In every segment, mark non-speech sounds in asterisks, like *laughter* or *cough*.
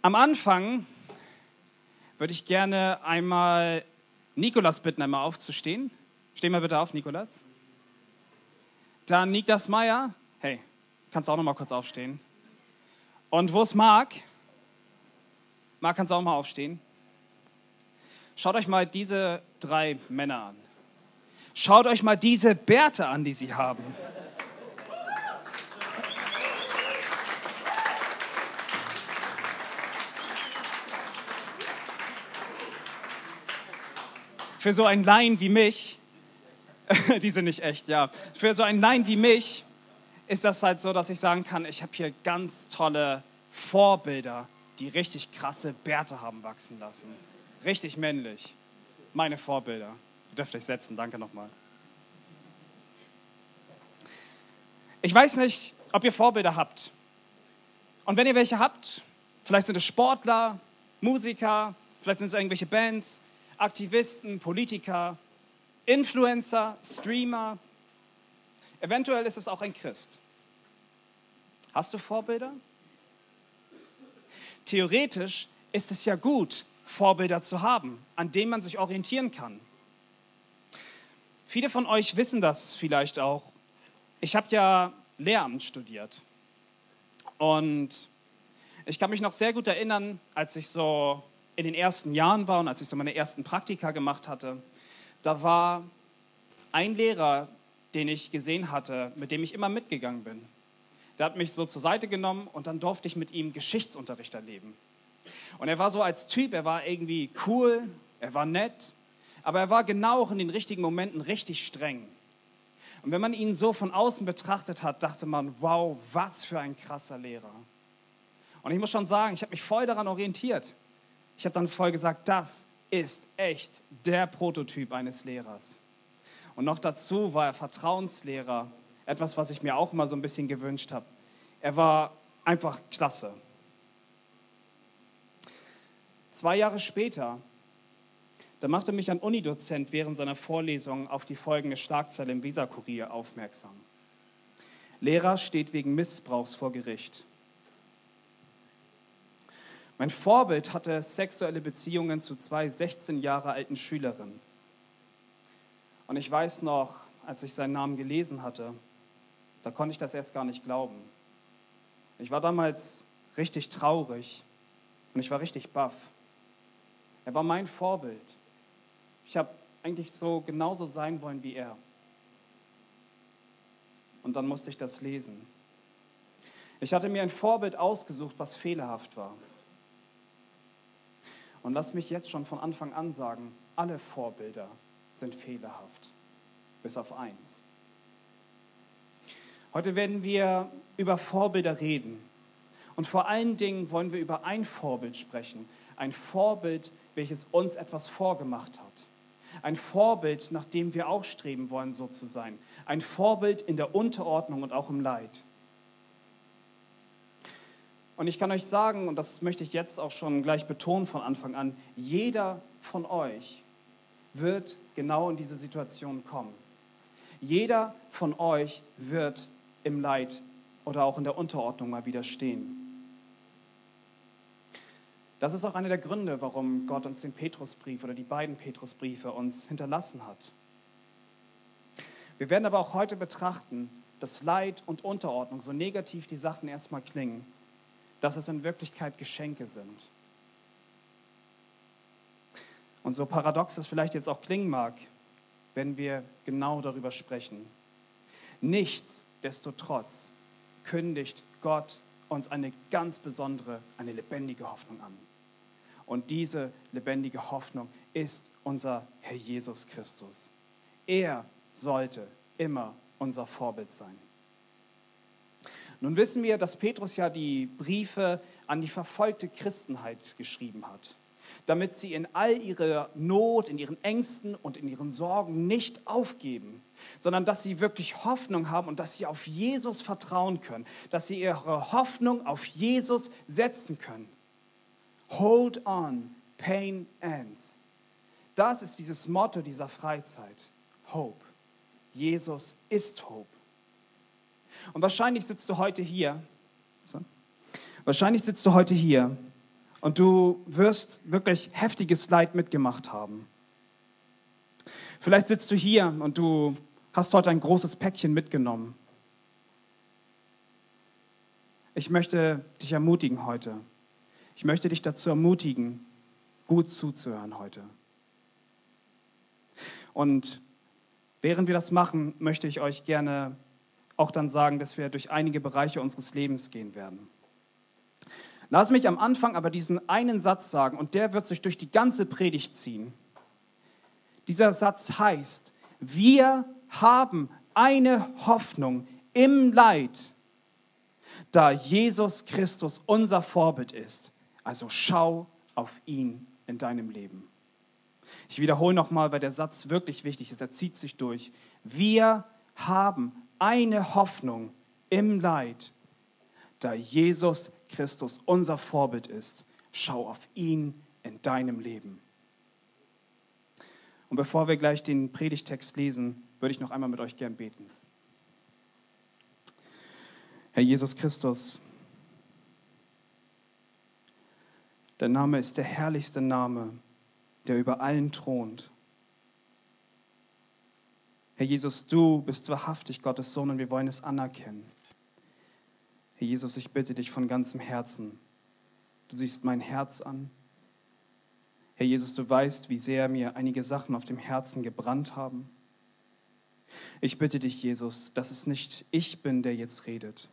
Am Anfang würde ich gerne einmal Nikolas bitten, einmal aufzustehen. Steh mal bitte auf, Nikolas. Dann Niklas Meyer. Hey, kannst du auch noch mal kurz aufstehen. Und wo ist Marc? Marc, kannst du auch mal aufstehen? Schaut euch mal diese drei Männer an. Schaut euch mal diese Bärte an, die sie haben. Für so einen Laien wie mich, *laughs* die sind nicht echt, ja. Für so einen Laien wie mich ist das halt so, dass ich sagen kann, ich habe hier ganz tolle Vorbilder, die richtig krasse Bärte haben wachsen lassen. Richtig männlich. Meine Vorbilder. Ihr dürft euch setzen, danke nochmal. Ich weiß nicht, ob ihr Vorbilder habt. Und wenn ihr welche habt, vielleicht sind es Sportler, Musiker, vielleicht sind es irgendwelche Bands, Aktivisten, Politiker, Influencer, Streamer. Eventuell ist es auch ein Christ. Hast du Vorbilder? Theoretisch ist es ja gut, Vorbilder zu haben, an denen man sich orientieren kann. Viele von euch wissen das vielleicht auch. Ich habe ja Lehramt studiert. Und ich kann mich noch sehr gut erinnern, als ich so in den ersten Jahren war und als ich so meine ersten Praktika gemacht hatte, da war ein Lehrer, den ich gesehen hatte, mit dem ich immer mitgegangen bin. Der hat mich so zur Seite genommen und dann durfte ich mit ihm Geschichtsunterricht erleben. Und er war so als Typ, er war irgendwie cool, er war nett, aber er war genau auch in den richtigen Momenten richtig streng. Und wenn man ihn so von außen betrachtet hat, dachte man, wow, was für ein krasser Lehrer. Und ich muss schon sagen, ich habe mich voll daran orientiert. Ich habe dann voll gesagt, das ist echt der Prototyp eines Lehrers. Und noch dazu war er Vertrauenslehrer, etwas, was ich mir auch mal so ein bisschen gewünscht habe. Er war einfach klasse. Zwei Jahre später, da machte mich ein Unidozent während seiner Vorlesung auf die folgende Schlagzeile im Visa-Kurier aufmerksam. Lehrer steht wegen Missbrauchs vor Gericht. Mein Vorbild hatte sexuelle Beziehungen zu zwei 16 Jahre alten Schülerinnen. Und ich weiß noch, als ich seinen Namen gelesen hatte, da konnte ich das erst gar nicht glauben. Ich war damals richtig traurig und ich war richtig baff. Er war mein Vorbild. Ich habe eigentlich so genauso sein wollen wie er. Und dann musste ich das lesen. Ich hatte mir ein Vorbild ausgesucht, was fehlerhaft war. Und lass mich jetzt schon von Anfang an sagen, alle Vorbilder sind fehlerhaft, bis auf eins. Heute werden wir über Vorbilder reden. Und vor allen Dingen wollen wir über ein Vorbild sprechen. Ein Vorbild, welches uns etwas vorgemacht hat. Ein Vorbild, nach dem wir auch streben wollen, so zu sein. Ein Vorbild in der Unterordnung und auch im Leid. Und ich kann euch sagen, und das möchte ich jetzt auch schon gleich betonen von Anfang an, jeder von euch wird genau in diese Situation kommen. Jeder von euch wird im Leid oder auch in der Unterordnung mal wieder stehen. Das ist auch einer der Gründe, warum Gott uns den Petrusbrief oder die beiden Petrusbriefe uns hinterlassen hat. Wir werden aber auch heute betrachten, dass Leid und Unterordnung, so negativ die Sachen erstmal klingen, dass es in Wirklichkeit Geschenke sind. Und so paradox es vielleicht jetzt auch klingen mag, wenn wir genau darüber sprechen. Nichtsdestotrotz kündigt Gott uns eine ganz besondere, eine lebendige Hoffnung an. Und diese lebendige Hoffnung ist unser Herr Jesus Christus. Er sollte immer unser Vorbild sein. Nun wissen wir, dass Petrus ja die Briefe an die verfolgte Christenheit geschrieben hat, damit sie in all ihrer Not, in ihren Ängsten und in ihren Sorgen nicht aufgeben, sondern dass sie wirklich Hoffnung haben und dass sie auf Jesus vertrauen können, dass sie ihre Hoffnung auf Jesus setzen können. Hold on, pain ends. Das ist dieses Motto dieser Freizeit. Hope. Jesus ist Hope. Und wahrscheinlich sitzt du heute hier, so, wahrscheinlich sitzt du heute hier Und du wirst wirklich heftiges Leid mitgemacht haben. Vielleicht sitzt du hier und du hast heute ein großes Päckchen mitgenommen. Ich möchte dich ermutigen heute. Ich möchte dich dazu ermutigen, gut zuzuhören heute. Und während wir das machen, möchte ich euch gerne auch dann sagen, dass wir durch einige Bereiche unseres Lebens gehen werden. Lass mich am Anfang aber diesen einen Satz sagen und der wird sich durch die ganze Predigt ziehen. Dieser Satz heißt, wir haben eine Hoffnung im Leid, da Jesus Christus unser Vorbild ist. Also schau auf ihn in deinem Leben. Ich wiederhole nochmal, weil der Satz wirklich wichtig ist. Er zieht sich durch. Wir haben eine Hoffnung im Leid, da Jesus Christus unser Vorbild ist. Schau auf ihn in deinem Leben. Und bevor wir gleich den Predigtext lesen, würde ich noch einmal mit euch gern beten. Herr Jesus Christus, dein Name ist der herrlichste Name, der über allen thront. Herr Jesus, du bist wahrhaftig Gottes Sohn und wir wollen es anerkennen. Herr Jesus, ich bitte dich von ganzem Herzen. Du siehst mein Herz an. Herr Jesus, du weißt, wie sehr mir einige Sachen auf dem Herzen gebrannt haben. Ich bitte dich, Jesus, dass es nicht ich bin, der jetzt redet,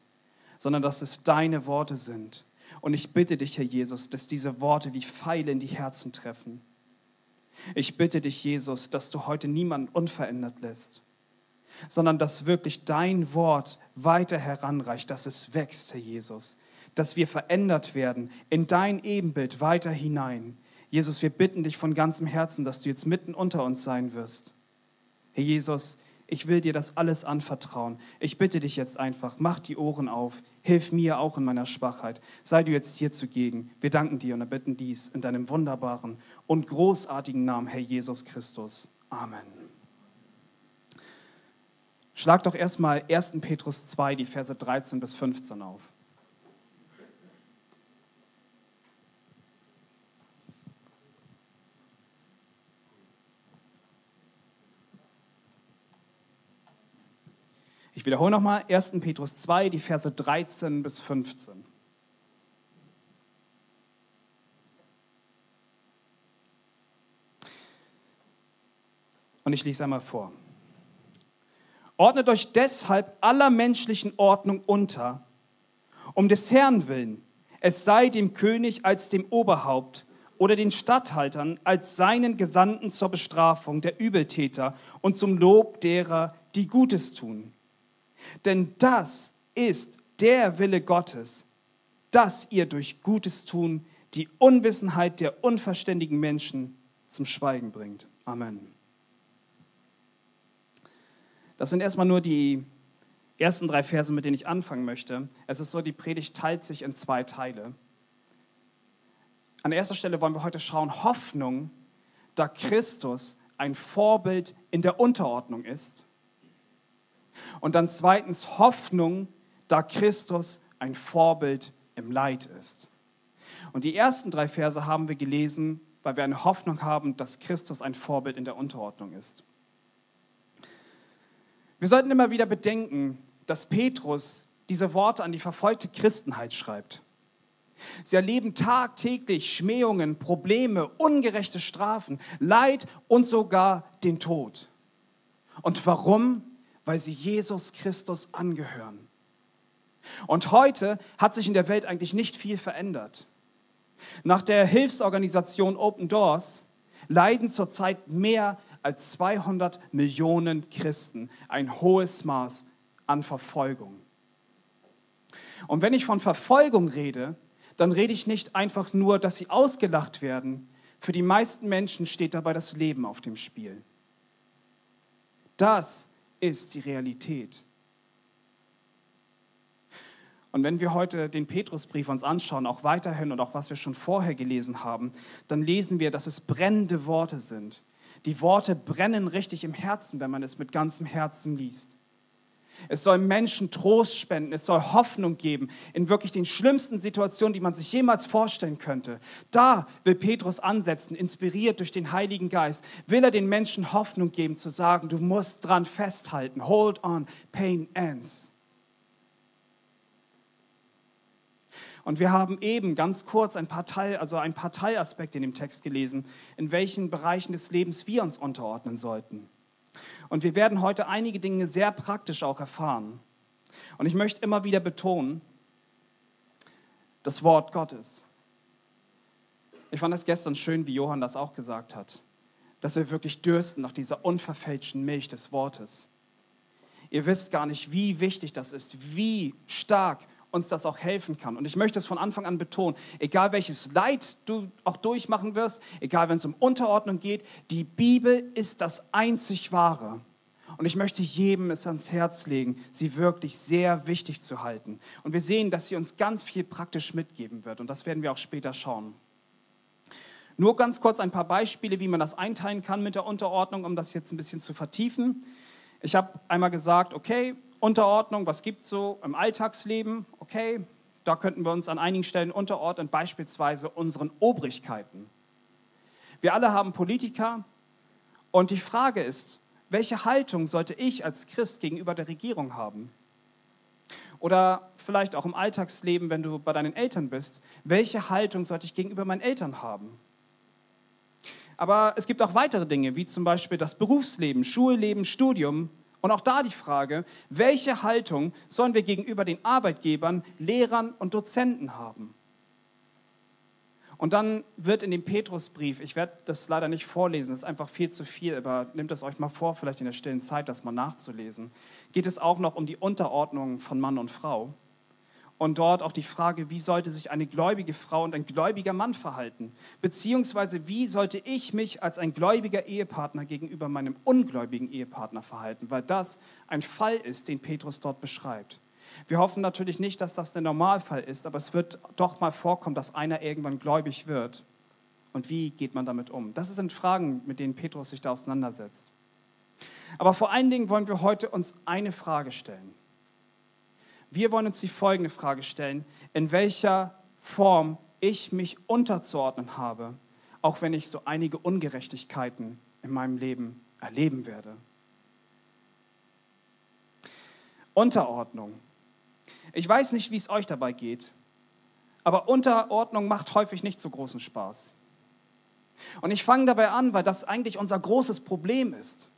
sondern dass es deine Worte sind. Und ich bitte dich, Herr Jesus, dass diese Worte wie Pfeile in die Herzen treffen. Ich bitte dich, Jesus, dass du heute niemanden unverändert lässt, sondern dass wirklich dein Wort weiter heranreicht, dass es wächst, Herr Jesus, dass wir verändert werden in dein Ebenbild weiter hinein. Jesus, wir bitten dich von ganzem Herzen, dass du jetzt mitten unter uns sein wirst. Herr Jesus, ich will dir das alles anvertrauen. Ich bitte dich jetzt einfach, mach die Ohren auf, hilf mir auch in meiner Schwachheit. Sei du jetzt hier zugegen. Wir danken dir und erbitten dies in deinem wunderbaren und großartigen Namen, Herr Jesus Christus. Amen. Schlag doch erstmal 1. Petrus 2, die Verse 13 bis 15 auf. Ich wiederhole nochmal 1. Petrus 2, die Verse 13 bis 15. Und ich lese einmal vor. Ordnet euch deshalb aller menschlichen Ordnung unter, um des Herrn willen, es sei dem König als dem Oberhaupt oder den Statthaltern als seinen Gesandten zur Bestrafung der Übeltäter und zum Lob derer, die Gutes tun. Denn das ist der Wille Gottes, dass ihr durch Gutes tun die Unwissenheit der unverständigen Menschen zum Schweigen bringt. Amen. Das sind erstmal nur die ersten drei Verse, mit denen ich anfangen möchte. Es ist so, die Predigt teilt sich in zwei Teile. An erster Stelle wollen wir heute schauen, Hoffnung, da Christus ein Vorbild in der Unterordnung ist. Und dann zweitens Hoffnung, da Christus ein Vorbild im Leid ist. Und die ersten drei Verse haben wir gelesen, weil wir eine Hoffnung haben, dass Christus ein Vorbild in der Unterordnung ist. Wir sollten immer wieder bedenken, dass Petrus diese Worte an die verfolgte Christenheit schreibt. Sie erleben tagtäglich Schmähungen, Probleme, ungerechte Strafen, Leid und sogar den Tod. Und warum? Weil sie Jesus Christus angehören. Und heute hat sich in der Welt eigentlich nicht viel verändert. Nach der Hilfsorganisation Open Doors leiden zurzeit mehr als 200 Millionen Christen ein hohes Maß an Verfolgung. Und wenn ich von Verfolgung rede, dann rede ich nicht einfach nur, dass sie ausgelacht werden. Für die meisten Menschen steht dabei das Leben auf dem Spiel. Das ist die Realität. Und wenn wir heute den Petrusbrief uns anschauen, auch weiterhin und auch was wir schon vorher gelesen haben, dann lesen wir, dass es brennende Worte sind, die Worte brennen richtig im Herzen, wenn man es mit ganzem Herzen liest. Es soll Menschen Trost spenden. Es soll Hoffnung geben in wirklich den schlimmsten Situationen, die man sich jemals vorstellen könnte. Da will Petrus ansetzen, inspiriert durch den Heiligen Geist. Will er den Menschen Hoffnung geben, zu sagen, du musst dran festhalten. Hold on, pain ends. Und wir haben eben ganz kurz ein paar, Teil, also ein paar Teilaspekte in dem Text gelesen, in welchen Bereichen des Lebens wir uns unterordnen sollten. Und wir werden heute einige Dinge sehr praktisch auch erfahren. Und ich möchte immer wieder betonen, das Wort Gottes. Ich fand es gestern schön, wie Johann das auch gesagt hat, dass wir wirklich dürsten nach dieser unverfälschten Milch des Wortes. Ihr wisst gar nicht, wie wichtig das ist, wie stark uns das auch helfen kann. Und ich möchte es von Anfang an betonen, egal welches Leid du auch durchmachen wirst, egal wenn es um Unterordnung geht, die Bibel ist das einzig wahre. Und ich möchte jedem es ans Herz legen, sie wirklich sehr wichtig zu halten. Und wir sehen, dass sie uns ganz viel praktisch mitgeben wird. Und das werden wir auch später schauen. Nur ganz kurz ein paar Beispiele, wie man das einteilen kann mit der Unterordnung, um das jetzt ein bisschen zu vertiefen. Ich habe einmal gesagt, okay, Unterordnung, was gibt es so im Alltagsleben? Okay, da könnten wir uns an einigen Stellen unterordnen, beispielsweise unseren Obrigkeiten. Wir alle haben Politiker und die Frage ist, welche Haltung sollte ich als Christ gegenüber der Regierung haben? Oder vielleicht auch im Alltagsleben, wenn du bei deinen Eltern bist, welche Haltung sollte ich gegenüber meinen Eltern haben? Aber es gibt auch weitere Dinge, wie zum Beispiel das Berufsleben, Schulleben, Studium, und auch da die Frage, welche Haltung sollen wir gegenüber den Arbeitgebern, Lehrern und Dozenten haben? Und dann wird in dem Petrusbrief, ich werde das leider nicht vorlesen, das ist einfach viel zu viel, aber nehmt es euch mal vor, vielleicht in der stillen Zeit, das mal nachzulesen, geht es auch noch um die Unterordnung von Mann und Frau. Und dort auch die Frage, wie sollte sich eine gläubige Frau und ein gläubiger Mann verhalten? Beziehungsweise, wie sollte ich mich als ein gläubiger Ehepartner gegenüber meinem ungläubigen Ehepartner verhalten? Weil das ein Fall ist, den Petrus dort beschreibt. Wir hoffen natürlich nicht, dass das der Normalfall ist, aber es wird doch mal vorkommen, dass einer irgendwann gläubig wird. Und wie geht man damit um? Das sind Fragen, mit denen Petrus sich da auseinandersetzt. Aber vor allen Dingen wollen wir heute uns eine Frage stellen. Wir wollen uns die folgende Frage stellen, in welcher Form ich mich unterzuordnen habe, auch wenn ich so einige Ungerechtigkeiten in meinem Leben erleben werde. Unterordnung. Ich weiß nicht, wie es euch dabei geht, aber Unterordnung macht häufig nicht so großen Spaß. Und ich fange dabei an, weil das eigentlich unser großes Problem ist.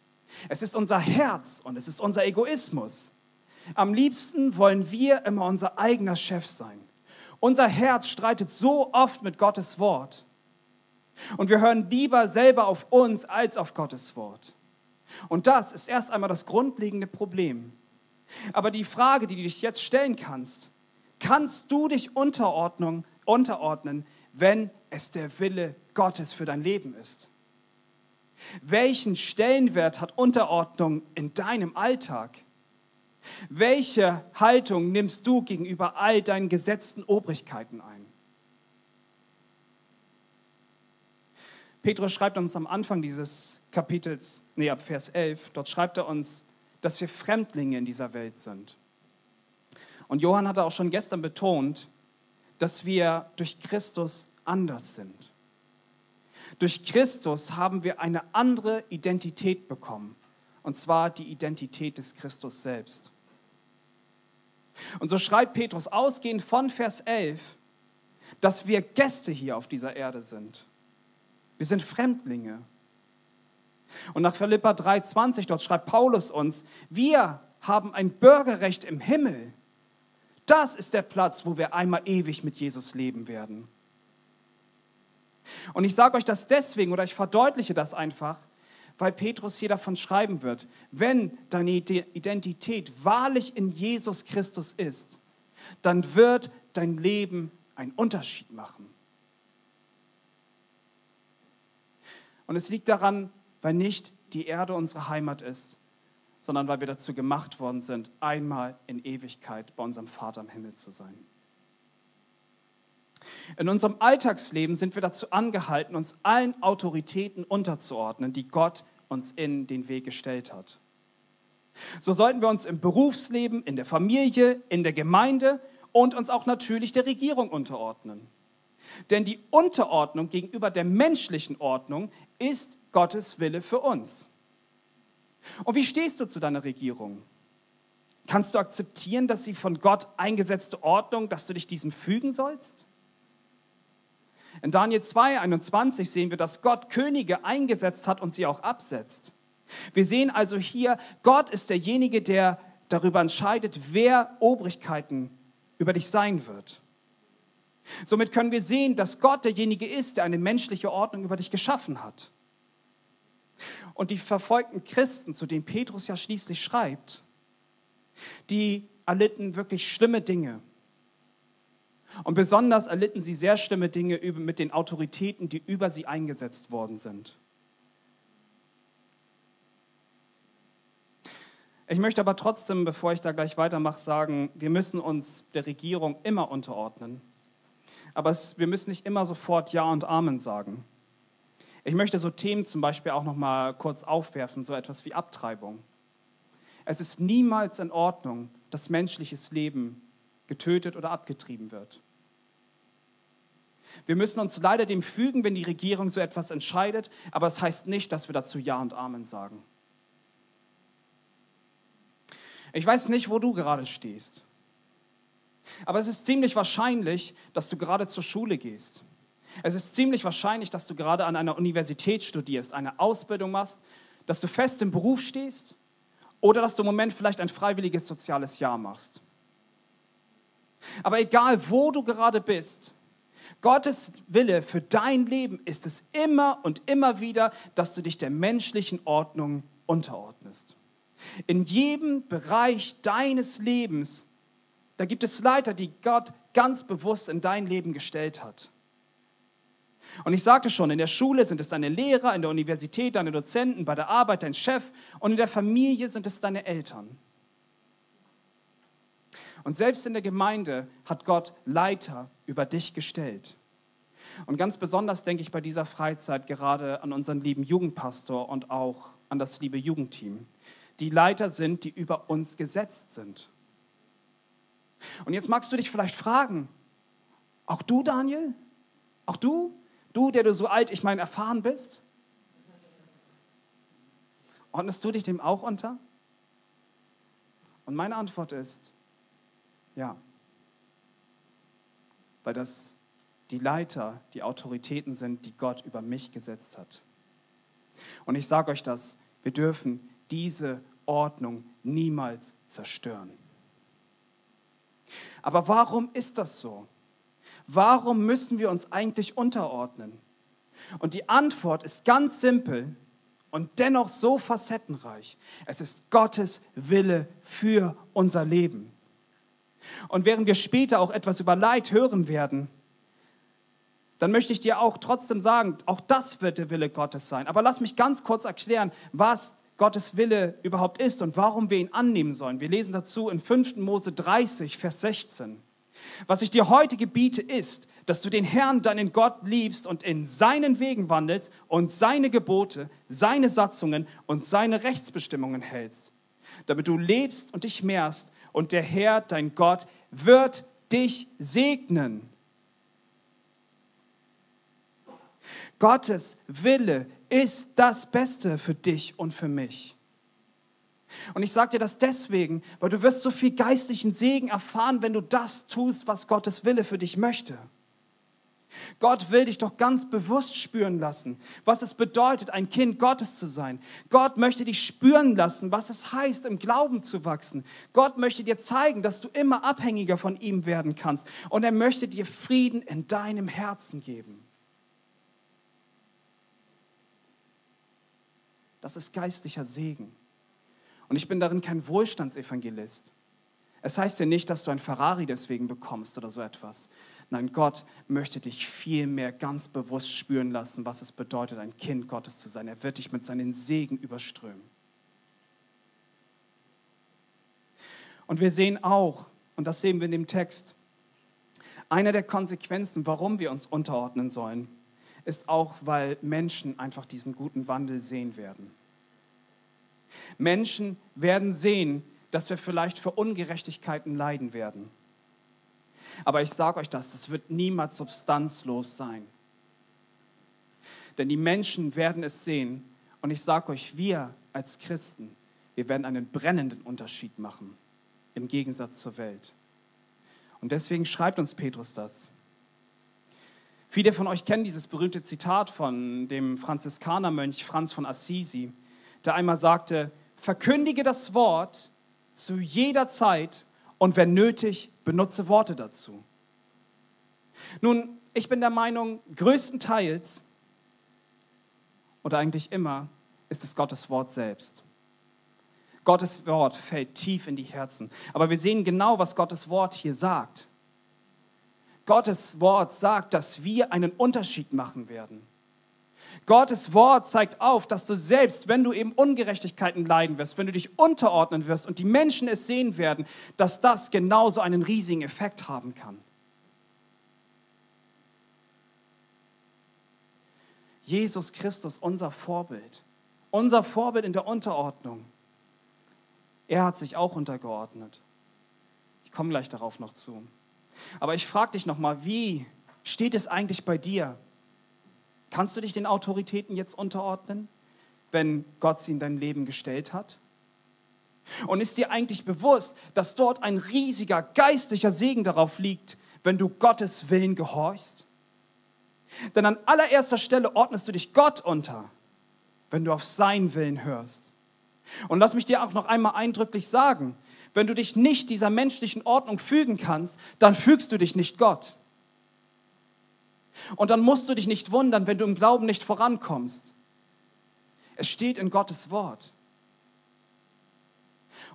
Es ist unser Herz und es ist unser Egoismus. Am liebsten wollen wir immer unser eigener Chef sein. Unser Herz streitet so oft mit Gottes Wort. Und wir hören lieber selber auf uns als auf Gottes Wort. Und das ist erst einmal das grundlegende Problem. Aber die Frage, die du dich jetzt stellen kannst, kannst du dich unterordnen, unterordnen, wenn es der Wille Gottes für dein Leben ist? Welchen Stellenwert hat Unterordnung in deinem Alltag? Welche Haltung nimmst du gegenüber all deinen gesetzten Obrigkeiten ein? Petrus schreibt uns am Anfang dieses Kapitels, nee, ab Vers 11, dort schreibt er uns, dass wir Fremdlinge in dieser Welt sind. Und Johann hatte auch schon gestern betont, dass wir durch Christus anders sind. Durch Christus haben wir eine andere Identität bekommen, und zwar die Identität des Christus selbst. Und so schreibt Petrus ausgehend von Vers 11, dass wir Gäste hier auf dieser Erde sind. Wir sind Fremdlinge. Und nach Philippa 3,20, dort schreibt Paulus uns, wir haben ein Bürgerrecht im Himmel. Das ist der Platz, wo wir einmal ewig mit Jesus leben werden. Und ich sage euch das deswegen oder ich verdeutliche das einfach, weil Petrus hier davon schreiben wird, wenn deine Identität wahrlich in Jesus Christus ist, dann wird dein Leben einen Unterschied machen. Und es liegt daran, weil nicht die Erde unsere Heimat ist, sondern weil wir dazu gemacht worden sind, einmal in Ewigkeit bei unserem Vater im Himmel zu sein. In unserem Alltagsleben sind wir dazu angehalten, uns allen Autoritäten unterzuordnen, die Gott uns in den Weg gestellt hat. So sollten wir uns im Berufsleben, in der Familie, in der Gemeinde und uns auch natürlich der Regierung unterordnen. Denn die Unterordnung gegenüber der menschlichen Ordnung ist Gottes Wille für uns. Und wie stehst du zu deiner Regierung? Kannst du akzeptieren, dass sie von Gott eingesetzte Ordnung, dass du dich diesem fügen sollst? In Daniel 2, 21 sehen wir, dass Gott Könige eingesetzt hat und sie auch absetzt. Wir sehen also hier, Gott ist derjenige, der darüber entscheidet, wer Obrigkeiten über dich sein wird. Somit können wir sehen, dass Gott derjenige ist, der eine menschliche Ordnung über dich geschaffen hat. Und die verfolgten Christen, zu denen Petrus ja schließlich schreibt, die erlitten wirklich schlimme Dinge. Und besonders erlitten sie sehr schlimme Dinge mit den Autoritäten, die über sie eingesetzt worden sind. Ich möchte aber trotzdem, bevor ich da gleich weitermache, sagen, wir müssen uns der Regierung immer unterordnen. Aber es, wir müssen nicht immer sofort Ja und Amen sagen. Ich möchte so Themen zum Beispiel auch noch mal kurz aufwerfen, so etwas wie Abtreibung. Es ist niemals in Ordnung, dass menschliches Leben getötet oder abgetrieben wird. Wir müssen uns leider dem fügen, wenn die Regierung so etwas entscheidet, aber es das heißt nicht, dass wir dazu Ja und Amen sagen. Ich weiß nicht, wo du gerade stehst. Aber es ist ziemlich wahrscheinlich, dass du gerade zur Schule gehst. Es ist ziemlich wahrscheinlich, dass du gerade an einer Universität studierst, eine Ausbildung machst, dass du fest im Beruf stehst oder dass du im Moment vielleicht ein freiwilliges soziales Jahr machst. Aber egal, wo du gerade bist, Gottes Wille für dein Leben ist es immer und immer wieder, dass du dich der menschlichen Ordnung unterordnest. In jedem Bereich deines Lebens, da gibt es Leiter, die Gott ganz bewusst in dein Leben gestellt hat. Und ich sagte schon, in der Schule sind es deine Lehrer, in der Universität deine Dozenten, bei der Arbeit dein Chef und in der Familie sind es deine Eltern. Und selbst in der Gemeinde hat Gott Leiter über dich gestellt. Und ganz besonders denke ich bei dieser Freizeit gerade an unseren lieben Jugendpastor und auch an das liebe Jugendteam die Leiter sind, die über uns gesetzt sind. Und jetzt magst du dich vielleicht fragen, auch du, Daniel? Auch du? Du, der du so alt, ich meine, erfahren bist? Ordnest du dich dem auch unter? Und meine Antwort ist, ja. Weil das die Leiter, die Autoritäten sind, die Gott über mich gesetzt hat. Und ich sage euch das, wir dürfen diese Ordnung niemals zerstören. Aber warum ist das so? Warum müssen wir uns eigentlich unterordnen? Und die Antwort ist ganz simpel und dennoch so facettenreich. Es ist Gottes Wille für unser Leben. Und während wir später auch etwas über Leid hören werden, dann möchte ich dir auch trotzdem sagen, auch das wird der Wille Gottes sein. Aber lass mich ganz kurz erklären, was Gottes Wille überhaupt ist und warum wir ihn annehmen sollen. Wir lesen dazu in 5. Mose 30, Vers 16. Was ich dir heute gebiete, ist, dass du den Herrn, deinen Gott, liebst und in seinen Wegen wandelst und seine Gebote, seine Satzungen und seine Rechtsbestimmungen hältst, damit du lebst und dich mehrst und der Herr, dein Gott, wird dich segnen. Gottes Wille ist das Beste für dich und für mich. Und ich sage dir das deswegen, weil du wirst so viel geistlichen Segen erfahren, wenn du das tust, was Gottes Wille für dich möchte. Gott will dich doch ganz bewusst spüren lassen, was es bedeutet, ein Kind Gottes zu sein. Gott möchte dich spüren lassen, was es heißt, im Glauben zu wachsen. Gott möchte dir zeigen, dass du immer abhängiger von ihm werden kannst. Und er möchte dir Frieden in deinem Herzen geben. Das ist geistlicher Segen. Und ich bin darin kein Wohlstandsevangelist. Es heißt ja nicht, dass du ein Ferrari deswegen bekommst oder so etwas. Nein, Gott möchte dich vielmehr ganz bewusst spüren lassen, was es bedeutet, ein Kind Gottes zu sein. Er wird dich mit seinen Segen überströmen. Und wir sehen auch, und das sehen wir in dem Text, eine der Konsequenzen, warum wir uns unterordnen sollen, ist auch, weil Menschen einfach diesen guten Wandel sehen werden. Menschen werden sehen, dass wir vielleicht für Ungerechtigkeiten leiden werden. Aber ich sage euch das, es wird niemals substanzlos sein. Denn die Menschen werden es sehen. Und ich sage euch, wir als Christen, wir werden einen brennenden Unterschied machen im Gegensatz zur Welt. Und deswegen schreibt uns Petrus das. Viele von euch kennen dieses berühmte Zitat von dem Franziskanermönch Franz von Assisi, der einmal sagte, verkündige das Wort zu jeder Zeit und wenn nötig, benutze Worte dazu. Nun, ich bin der Meinung, größtenteils oder eigentlich immer ist es Gottes Wort selbst. Gottes Wort fällt tief in die Herzen. Aber wir sehen genau, was Gottes Wort hier sagt. Gottes Wort sagt, dass wir einen Unterschied machen werden. Gottes Wort zeigt auf, dass du selbst, wenn du eben Ungerechtigkeiten leiden wirst, wenn du dich unterordnen wirst und die Menschen es sehen werden, dass das genauso einen riesigen Effekt haben kann. Jesus Christus, unser Vorbild, unser Vorbild in der Unterordnung. Er hat sich auch untergeordnet. Ich komme gleich darauf noch zu. Aber ich frage dich nochmal, wie steht es eigentlich bei dir? Kannst du dich den Autoritäten jetzt unterordnen, wenn Gott sie in dein Leben gestellt hat? Und ist dir eigentlich bewusst, dass dort ein riesiger geistlicher Segen darauf liegt, wenn du Gottes Willen gehorchst? Denn an allererster Stelle ordnest du dich Gott unter, wenn du auf seinen Willen hörst. Und lass mich dir auch noch einmal eindrücklich sagen, wenn du dich nicht dieser menschlichen Ordnung fügen kannst, dann fügst du dich nicht Gott. Und dann musst du dich nicht wundern, wenn du im Glauben nicht vorankommst. Es steht in Gottes Wort.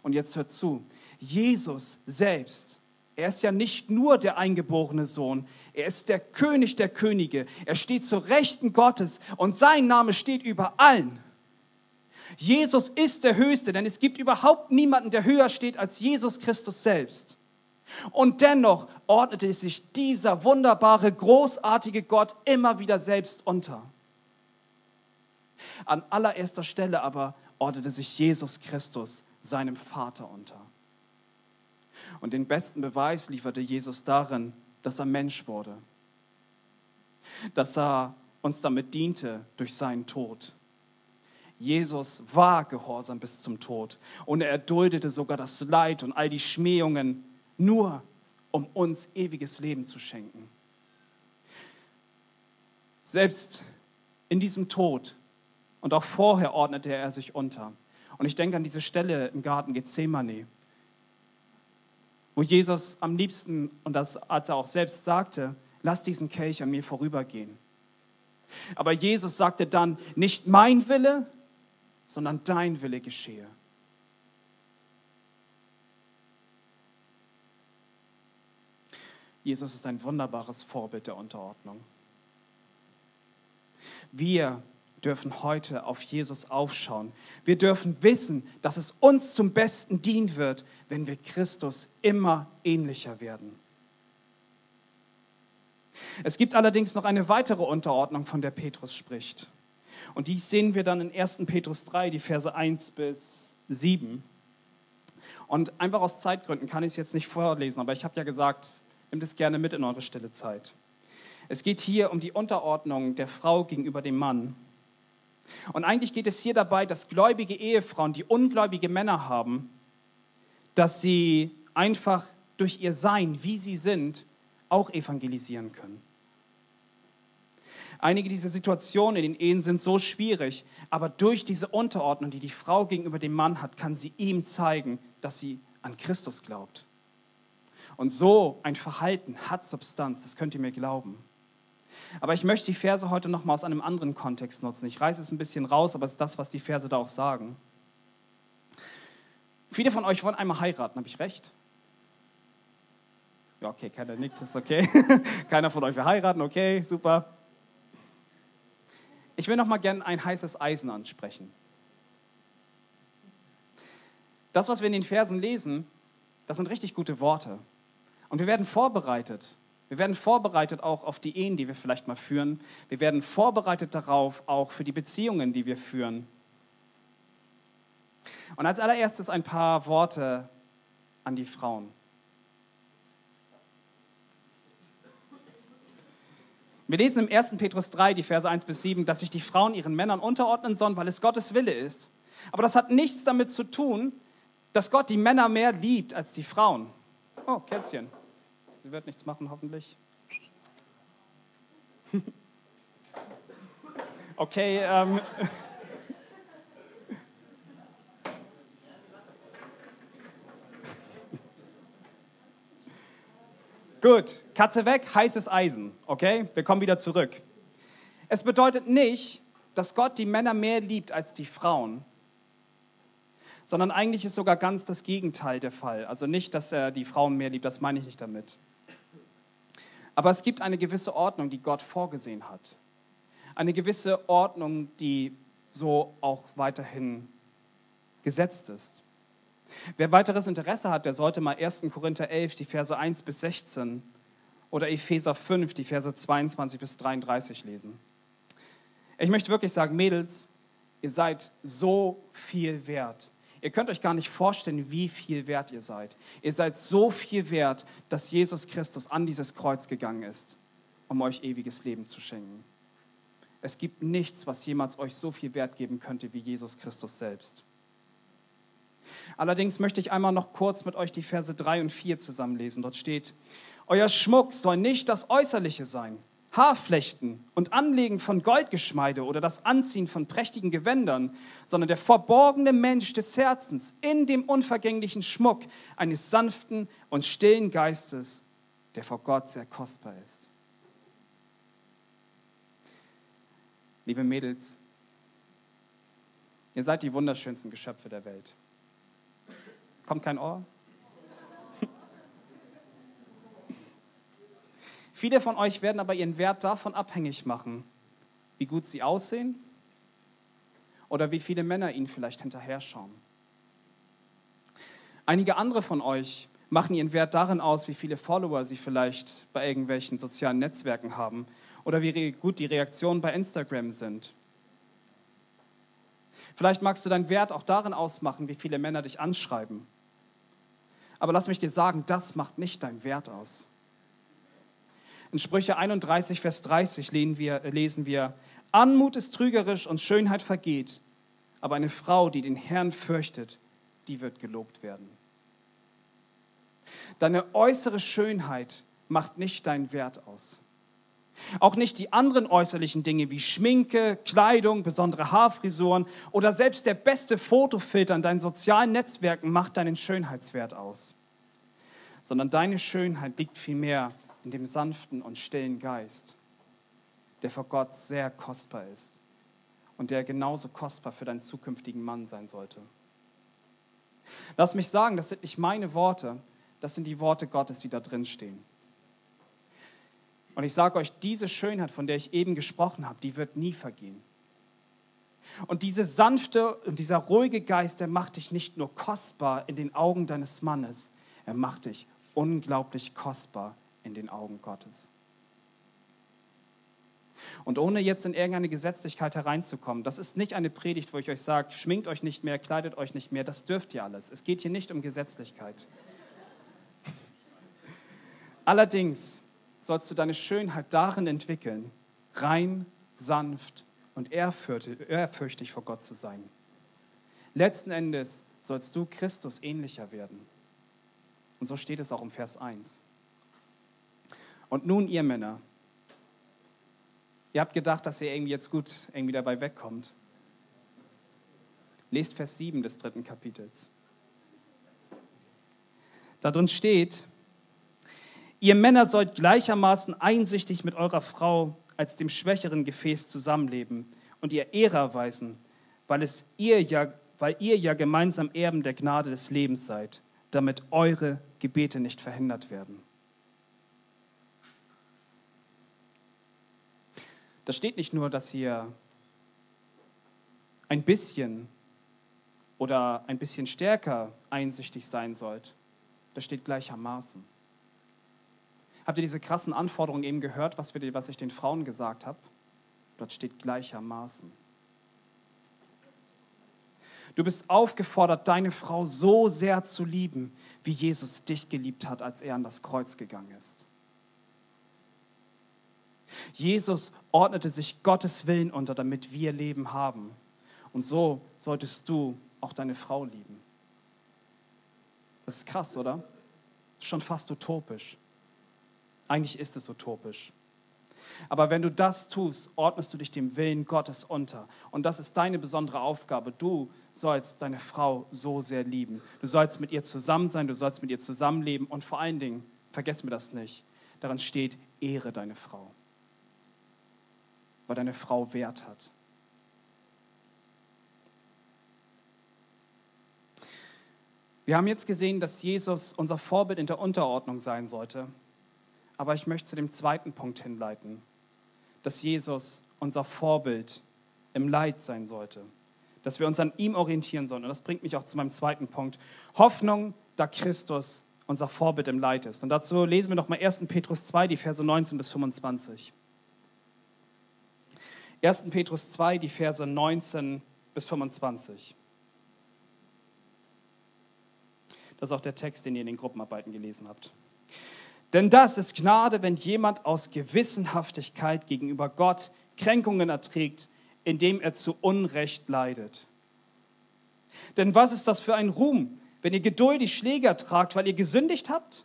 Und jetzt hört zu, Jesus selbst er ist ja nicht nur der eingeborene Sohn, er ist der König der Könige. Er steht zur Rechten Gottes und sein Name steht über allen. Jesus ist der Höchste, denn es gibt überhaupt niemanden, der höher steht als Jesus Christus selbst. Und dennoch ordnete sich dieser wunderbare, großartige Gott immer wieder selbst unter. An allererster Stelle aber ordnete sich Jesus Christus seinem Vater unter. Und den besten Beweis lieferte Jesus darin, dass er Mensch wurde, dass er uns damit diente durch seinen Tod. Jesus war gehorsam bis zum Tod und er erduldete sogar das Leid und all die Schmähungen, nur um uns ewiges Leben zu schenken. Selbst in diesem Tod und auch vorher ordnete er sich unter. Und ich denke an diese Stelle im Garten Gethsemane, wo Jesus am liebsten, und das als er auch selbst sagte, lass diesen Kelch an mir vorübergehen. Aber Jesus sagte dann, nicht mein Wille, sondern dein Wille geschehe. Jesus ist ein wunderbares Vorbild der Unterordnung. Wir dürfen heute auf Jesus aufschauen. Wir dürfen wissen, dass es uns zum Besten dienen wird, wenn wir Christus immer ähnlicher werden. Es gibt allerdings noch eine weitere Unterordnung, von der Petrus spricht. Und die sehen wir dann in 1. Petrus 3, die Verse 1 bis 7. Und einfach aus Zeitgründen kann ich es jetzt nicht vorlesen, aber ich habe ja gesagt, nehmt es gerne mit in eure stille Zeit. Es geht hier um die Unterordnung der Frau gegenüber dem Mann. Und eigentlich geht es hier dabei, dass gläubige Ehefrauen, die ungläubige Männer haben, dass sie einfach durch ihr Sein, wie sie sind, auch evangelisieren können. Einige dieser Situationen in den Ehen sind so schwierig, aber durch diese Unterordnung, die die Frau gegenüber dem Mann hat, kann sie ihm zeigen, dass sie an Christus glaubt. Und so ein Verhalten hat Substanz, das könnt ihr mir glauben. Aber ich möchte die Verse heute noch mal aus einem anderen Kontext nutzen. Ich reiße es ein bisschen raus, aber es ist das, was die Verse da auch sagen. Viele von euch wollen einmal heiraten, habe ich recht? Ja, okay, keiner nickt, ist okay. *laughs* keiner von euch will heiraten, okay, super. Ich will noch mal gerne ein heißes Eisen ansprechen. Das, was wir in den Versen lesen, das sind richtig gute Worte. Und wir werden vorbereitet wir werden vorbereitet auch auf die Ehen, die wir vielleicht mal führen. Wir werden vorbereitet darauf auch für die Beziehungen, die wir führen. Und als allererstes ein paar Worte an die Frauen. Wir lesen im 1. Petrus 3, die Verse 1 bis 7, dass sich die Frauen ihren Männern unterordnen sollen, weil es Gottes Wille ist. Aber das hat nichts damit zu tun, dass Gott die Männer mehr liebt als die Frauen. Oh, Kätzchen. Sie wird nichts machen, hoffentlich. *laughs* Okay, ähm. *laughs* Gut, Katze weg, heißes Eisen, okay? Wir kommen wieder zurück. Es bedeutet nicht, dass Gott die Männer mehr liebt als die Frauen, sondern eigentlich ist sogar ganz das Gegenteil der Fall. Also nicht, dass er die Frauen mehr liebt, das meine ich nicht damit. Aber es gibt eine gewisse Ordnung, die Gott vorgesehen hat. Eine gewisse Ordnung, die so auch weiterhin gesetzt ist. Wer weiteres Interesse hat, der sollte mal 1. Korinther 11, die Verse 1 bis 16 oder Epheser 5, die Verse 22 bis 33 lesen. Ich möchte wirklich sagen, Mädels, ihr seid so viel wert. Ihr könnt euch gar nicht vorstellen, wie viel wert ihr seid. Ihr seid so viel wert, dass Jesus Christus an dieses Kreuz gegangen ist, um euch ewiges Leben zu schenken. Es gibt nichts, was jemals euch so viel Wert geben könnte wie Jesus Christus selbst. Allerdings möchte ich einmal noch kurz mit euch die Verse 3 und 4 zusammenlesen. Dort steht, Euer Schmuck soll nicht das Äußerliche sein, Haarflechten und Anlegen von Goldgeschmeide oder das Anziehen von prächtigen Gewändern, sondern der verborgene Mensch des Herzens in dem unvergänglichen Schmuck eines sanften und stillen Geistes, der vor Gott sehr kostbar ist. Liebe Mädels, ihr seid die wunderschönsten Geschöpfe der Welt. Kommt kein Ohr? Viele von euch werden aber ihren Wert davon abhängig machen, wie gut sie aussehen oder wie viele Männer ihnen vielleicht hinterher schauen. Einige andere von euch machen ihren Wert darin aus, wie viele Follower sie vielleicht bei irgendwelchen sozialen Netzwerken haben oder wie gut die Reaktionen bei Instagram sind. Vielleicht magst du deinen Wert auch darin ausmachen, wie viele Männer dich anschreiben aber lass mich dir sagen, das macht nicht deinen Wert aus. In Sprüche 31, Vers 30 lesen wir, lesen wir, Anmut ist trügerisch und Schönheit vergeht, aber eine Frau, die den Herrn fürchtet, die wird gelobt werden. Deine äußere Schönheit macht nicht deinen Wert aus. Auch nicht die anderen äußerlichen Dinge wie Schminke, Kleidung, besondere Haarfrisuren oder selbst der beste Fotofilter in deinen sozialen Netzwerken macht deinen Schönheitswert aus. Sondern deine Schönheit liegt vielmehr in dem sanften und stillen Geist, der vor Gott sehr kostbar ist und der genauso kostbar für deinen zukünftigen Mann sein sollte. Lass mich sagen, das sind nicht meine Worte, das sind die Worte Gottes, die da drin stehen. Und ich sage euch, diese Schönheit, von der ich eben gesprochen habe, die wird nie vergehen. Und diese sanfte und dieser ruhige Geist, der macht dich nicht nur kostbar in den Augen deines Mannes, er macht dich unglaublich kostbar in den Augen Gottes. Und ohne jetzt in irgendeine Gesetzlichkeit hereinzukommen, das ist nicht eine Predigt, wo ich euch sage, schminkt euch nicht mehr, kleidet euch nicht mehr, das dürft ihr alles. Es geht hier nicht um Gesetzlichkeit. *laughs* Allerdings sollst du deine Schönheit darin entwickeln, rein, sanft und ehrfürchtig vor Gott zu sein. Letzten Endes sollst du Christus ähnlicher werden. Und so steht es auch im Vers 1. Und nun ihr Männer, ihr habt gedacht, dass ihr irgendwie jetzt gut irgendwie dabei wegkommt. Lest Vers 7 des dritten Kapitels. Da drin steht, Ihr Männer sollt gleichermaßen einsichtig mit eurer Frau als dem schwächeren Gefäß zusammenleben und ihr Ehre erweisen, weil, es ihr ja, weil ihr ja gemeinsam Erben der Gnade des Lebens seid, damit eure Gebete nicht verhindert werden. Da steht nicht nur, dass ihr ein bisschen oder ein bisschen stärker einsichtig sein sollt. Da steht gleichermaßen. Habt ihr diese krassen Anforderungen eben gehört, was, wir, was ich den Frauen gesagt habe? Dort steht gleichermaßen. Du bist aufgefordert, deine Frau so sehr zu lieben, wie Jesus dich geliebt hat, als er an das Kreuz gegangen ist. Jesus ordnete sich Gottes Willen unter, damit wir Leben haben. Und so solltest du auch deine Frau lieben. Das ist krass, oder? Schon fast utopisch. Eigentlich ist es utopisch. Aber wenn du das tust, ordnest du dich dem Willen Gottes unter. Und das ist deine besondere Aufgabe. Du sollst deine Frau so sehr lieben. Du sollst mit ihr zusammen sein, du sollst mit ihr zusammenleben. Und vor allen Dingen, vergiss mir das nicht, daran steht, ehre deine Frau. Weil deine Frau Wert hat. Wir haben jetzt gesehen, dass Jesus unser Vorbild in der Unterordnung sein sollte. Aber ich möchte zu dem zweiten Punkt hinleiten, dass Jesus unser Vorbild im Leid sein sollte, dass wir uns an ihm orientieren sollen. Und das bringt mich auch zu meinem zweiten Punkt. Hoffnung, da Christus unser Vorbild im Leid ist. Und dazu lesen wir nochmal 1. Petrus 2, die Verse 19 bis 25. 1. Petrus 2, die Verse 19 bis 25. Das ist auch der Text, den ihr in den Gruppenarbeiten gelesen habt. Denn das ist Gnade, wenn jemand aus Gewissenhaftigkeit gegenüber Gott Kränkungen erträgt, indem er zu Unrecht leidet. Denn was ist das für ein Ruhm, wenn ihr geduldig Schläge ertragt, weil ihr gesündigt habt?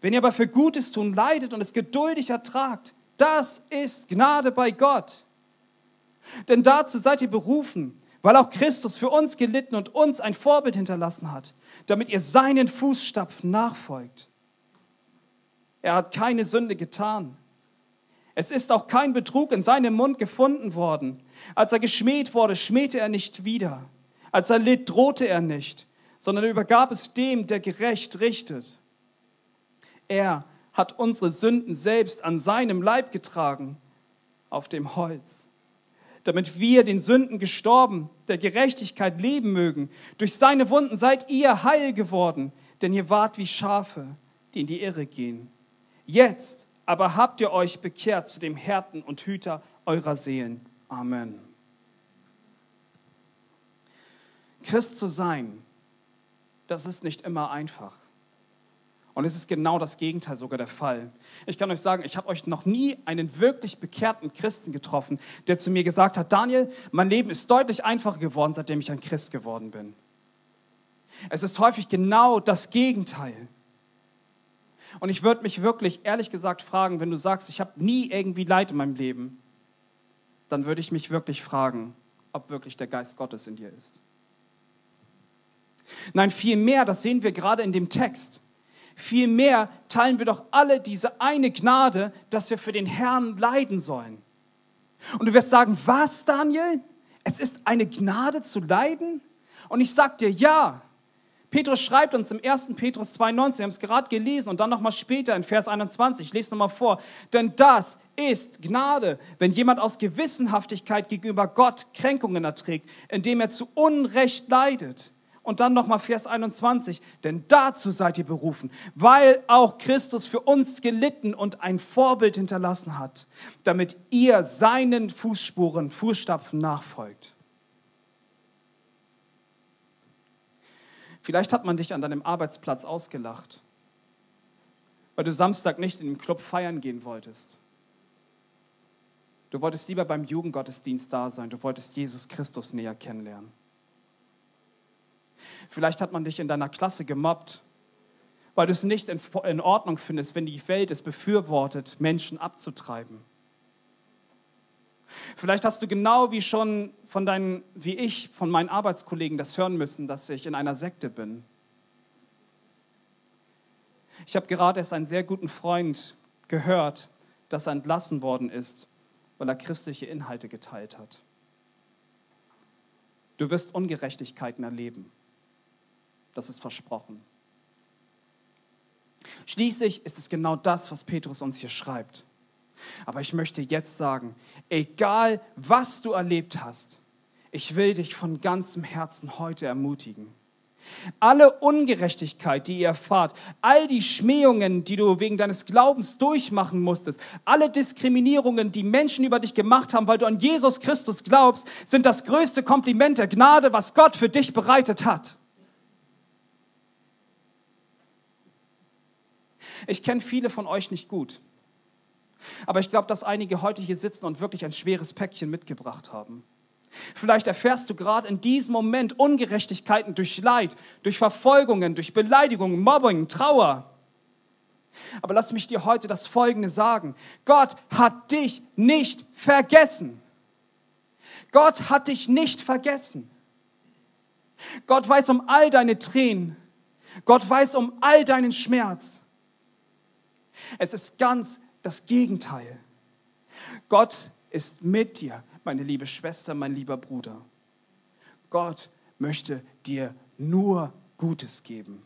Wenn ihr aber für Gutes tun leidet und es geduldig ertragt, das ist Gnade bei Gott. Denn dazu seid ihr berufen, weil auch Christus für uns gelitten und uns ein Vorbild hinterlassen hat, damit ihr seinen Fußstapfen nachfolgt. Er hat keine Sünde getan. Es ist auch kein Betrug in seinem Mund gefunden worden. Als er geschmäht wurde, schmähte er nicht wieder. Als er litt, drohte er nicht, sondern er übergab es dem, der gerecht richtet. Er hat unsere Sünden selbst an seinem Leib getragen, auf dem Holz, damit wir den Sünden gestorben, der Gerechtigkeit leben mögen. Durch seine Wunden seid ihr heil geworden, denn ihr wart wie Schafe, die in die Irre gehen. Jetzt aber habt ihr euch bekehrt zu dem Härten und Hüter eurer Seelen. Amen. Christ zu sein, das ist nicht immer einfach. Und es ist genau das Gegenteil sogar der Fall. Ich kann euch sagen, ich habe euch noch nie einen wirklich bekehrten Christen getroffen, der zu mir gesagt hat, Daniel, mein Leben ist deutlich einfacher geworden, seitdem ich ein Christ geworden bin. Es ist häufig genau das Gegenteil. Und ich würde mich wirklich, ehrlich gesagt, fragen, wenn du sagst, ich habe nie irgendwie Leid in meinem Leben, dann würde ich mich wirklich fragen, ob wirklich der Geist Gottes in dir ist. Nein, vielmehr, das sehen wir gerade in dem Text, vielmehr teilen wir doch alle diese eine Gnade, dass wir für den Herrn leiden sollen. Und du wirst sagen, was, Daniel? Es ist eine Gnade zu leiden? Und ich sag dir, ja, Petrus schreibt uns im 1. Petrus 2,19, wir haben es gerade gelesen und dann nochmal später in Vers 21, ich lese nochmal vor, denn das ist Gnade, wenn jemand aus Gewissenhaftigkeit gegenüber Gott Kränkungen erträgt, indem er zu Unrecht leidet. Und dann nochmal Vers 21, denn dazu seid ihr berufen, weil auch Christus für uns gelitten und ein Vorbild hinterlassen hat, damit ihr seinen Fußspuren, Fußstapfen nachfolgt. Vielleicht hat man dich an deinem Arbeitsplatz ausgelacht, weil du Samstag nicht in den Club feiern gehen wolltest. Du wolltest lieber beim Jugendgottesdienst da sein, du wolltest Jesus Christus näher kennenlernen. Vielleicht hat man dich in deiner Klasse gemobbt, weil du es nicht in Ordnung findest, wenn die Welt es befürwortet, Menschen abzutreiben. Vielleicht hast du genau wie schon von deinen, wie ich, von meinen Arbeitskollegen das hören müssen, dass ich in einer Sekte bin. Ich habe gerade erst einen sehr guten Freund gehört, dass er entlassen worden ist, weil er christliche Inhalte geteilt hat. Du wirst Ungerechtigkeiten erleben. Das ist versprochen. Schließlich ist es genau das, was Petrus uns hier schreibt. Aber ich möchte jetzt sagen, egal was du erlebt hast, ich will dich von ganzem Herzen heute ermutigen. Alle Ungerechtigkeit, die ihr erfahrt, all die Schmähungen, die du wegen deines Glaubens durchmachen musstest, alle Diskriminierungen, die Menschen über dich gemacht haben, weil du an Jesus Christus glaubst, sind das größte Kompliment der Gnade, was Gott für dich bereitet hat. Ich kenne viele von euch nicht gut. Aber ich glaube, dass einige heute hier sitzen und wirklich ein schweres Päckchen mitgebracht haben. Vielleicht erfährst du gerade in diesem Moment Ungerechtigkeiten durch Leid, durch Verfolgungen, durch Beleidigungen, Mobbing, Trauer. Aber lass mich dir heute das Folgende sagen. Gott hat dich nicht vergessen. Gott hat dich nicht vergessen. Gott weiß um all deine Tränen. Gott weiß um all deinen Schmerz. Es ist ganz das Gegenteil. Gott ist mit dir meine liebe Schwester, mein lieber Bruder. Gott möchte dir nur Gutes geben.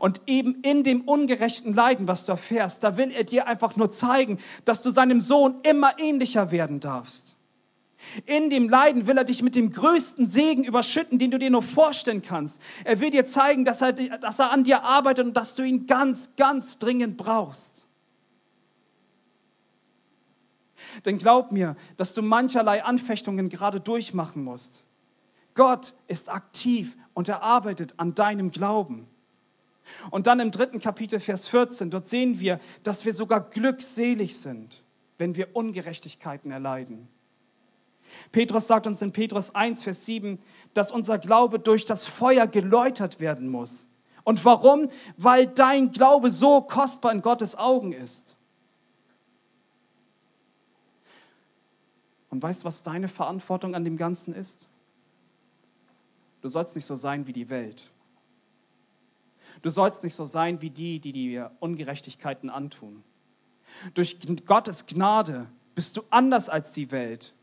Und eben in dem ungerechten Leiden, was du erfährst, da will er dir einfach nur zeigen, dass du seinem Sohn immer ähnlicher werden darfst. In dem Leiden will er dich mit dem größten Segen überschütten, den du dir nur vorstellen kannst. Er will dir zeigen, dass er, dass er an dir arbeitet und dass du ihn ganz, ganz dringend brauchst. Denn glaub mir, dass du mancherlei Anfechtungen gerade durchmachen musst. Gott ist aktiv und er arbeitet an deinem Glauben. Und dann im dritten Kapitel, Vers 14, dort sehen wir, dass wir sogar glückselig sind, wenn wir Ungerechtigkeiten erleiden. Petrus sagt uns in Petrus 1, Vers 7, dass unser Glaube durch das Feuer geläutert werden muss. Und warum? Weil dein Glaube so kostbar in Gottes Augen ist. Und weißt du, was deine Verantwortung an dem Ganzen ist? Du sollst nicht so sein wie die Welt. Du sollst nicht so sein wie die, die dir Ungerechtigkeiten antun. Durch Gottes Gnade bist du anders als die Welt.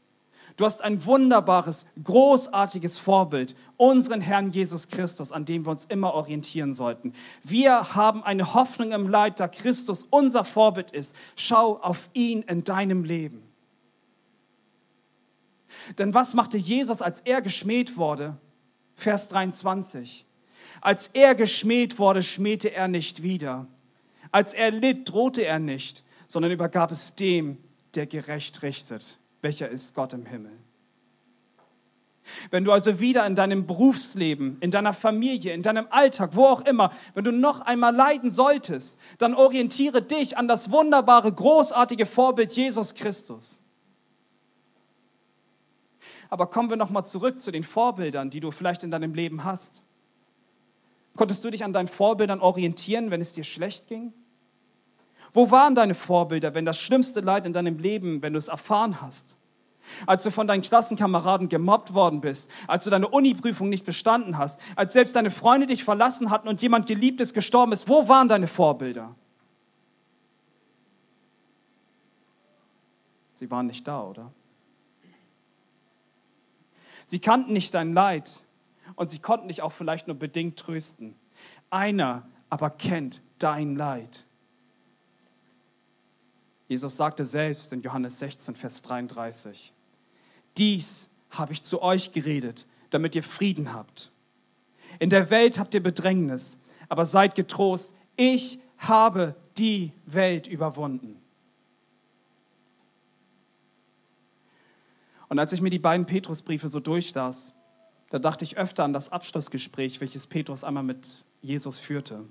Du hast ein wunderbares, großartiges Vorbild, unseren Herrn Jesus Christus, an dem wir uns immer orientieren sollten. Wir haben eine Hoffnung im Leid, da Christus unser Vorbild ist. Schau auf ihn in deinem Leben. Denn was machte Jesus, als er geschmäht wurde? Vers 23. Als er geschmäht wurde, schmähte er nicht wieder. Als er litt, drohte er nicht, sondern übergab es dem, der gerecht richtet. Welcher ist Gott im Himmel? Wenn du also wieder in deinem Berufsleben, in deiner Familie, in deinem Alltag, wo auch immer, wenn du noch einmal leiden solltest, dann orientiere dich an das wunderbare, großartige Vorbild Jesus Christus. Aber kommen wir nochmal zurück zu den Vorbildern, die du vielleicht in deinem Leben hast. Konntest du dich an deinen Vorbildern orientieren, wenn es dir schlecht ging? Wo waren deine Vorbilder, wenn das schlimmste Leid in deinem Leben, wenn du es erfahren hast? Als du von deinen Klassenkameraden gemobbt worden bist, als du deine Uniprüfung nicht bestanden hast, als selbst deine Freunde dich verlassen hatten und jemand Geliebtes gestorben ist, wo waren deine Vorbilder? Sie waren nicht da, oder? Sie kannten nicht dein Leid und sie konnten dich auch vielleicht nur bedingt trösten. Einer aber kennt dein Leid. Jesus sagte selbst in Johannes 16, Vers 33, dies habe ich zu euch geredet, damit ihr Frieden habt. In der Welt habt ihr Bedrängnis, aber seid getrost, ich habe die Welt überwunden. Und als ich mir die beiden Petrusbriefe so durchlas, da dachte ich öfter an das Abschlussgespräch, welches Petrus einmal mit Jesus führte.